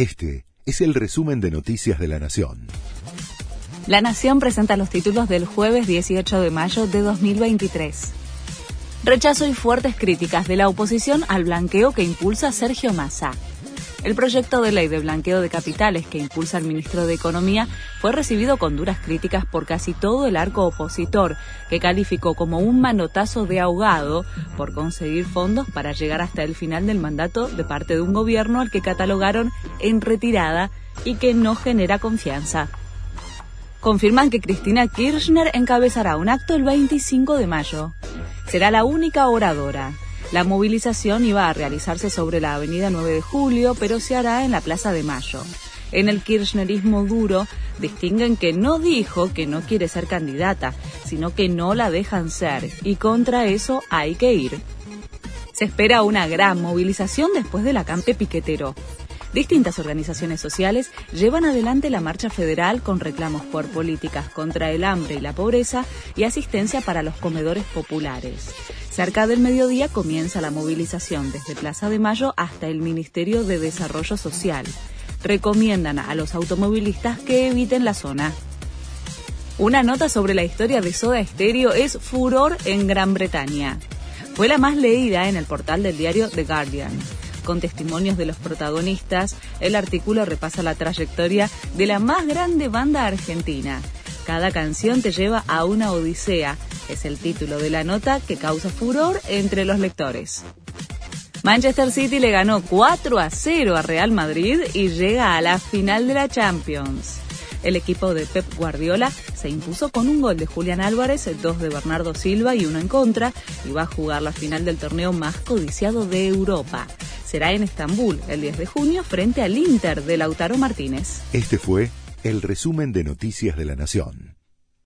Este es el resumen de Noticias de la Nación. La Nación presenta los títulos del jueves 18 de mayo de 2023. Rechazo y fuertes críticas de la oposición al blanqueo que impulsa Sergio Massa. El proyecto de ley de blanqueo de capitales que impulsa el ministro de Economía fue recibido con duras críticas por casi todo el arco opositor, que calificó como un manotazo de ahogado por conseguir fondos para llegar hasta el final del mandato de parte de un gobierno al que catalogaron en retirada y que no genera confianza. Confirman que Cristina Kirchner encabezará un acto el 25 de mayo. Será la única oradora. La movilización iba a realizarse sobre la avenida 9 de Julio, pero se hará en la Plaza de Mayo. En el kirchnerismo duro distinguen que no dijo que no quiere ser candidata, sino que no la dejan ser, y contra eso hay que ir. Se espera una gran movilización después del acampe piquetero. Distintas organizaciones sociales llevan adelante la marcha federal con reclamos por políticas contra el hambre y la pobreza y asistencia para los comedores populares. Cerca del mediodía comienza la movilización desde Plaza de Mayo hasta el Ministerio de Desarrollo Social. Recomiendan a los automovilistas que eviten la zona. Una nota sobre la historia de Soda Stereo es furor en Gran Bretaña. Fue la más leída en el portal del diario The Guardian. Con testimonios de los protagonistas, el artículo repasa la trayectoria de la más grande banda argentina. Cada canción te lleva a una odisea, es el título de la nota que causa furor entre los lectores. Manchester City le ganó 4 a 0 a Real Madrid y llega a la final de la Champions. El equipo de Pep Guardiola se impuso con un gol de Julián Álvarez, dos de Bernardo Silva y uno en contra, y va a jugar la final del torneo más codiciado de Europa. Será en Estambul el 10 de junio frente al Inter de Lautaro Martínez. Este fue el resumen de Noticias de la Nación.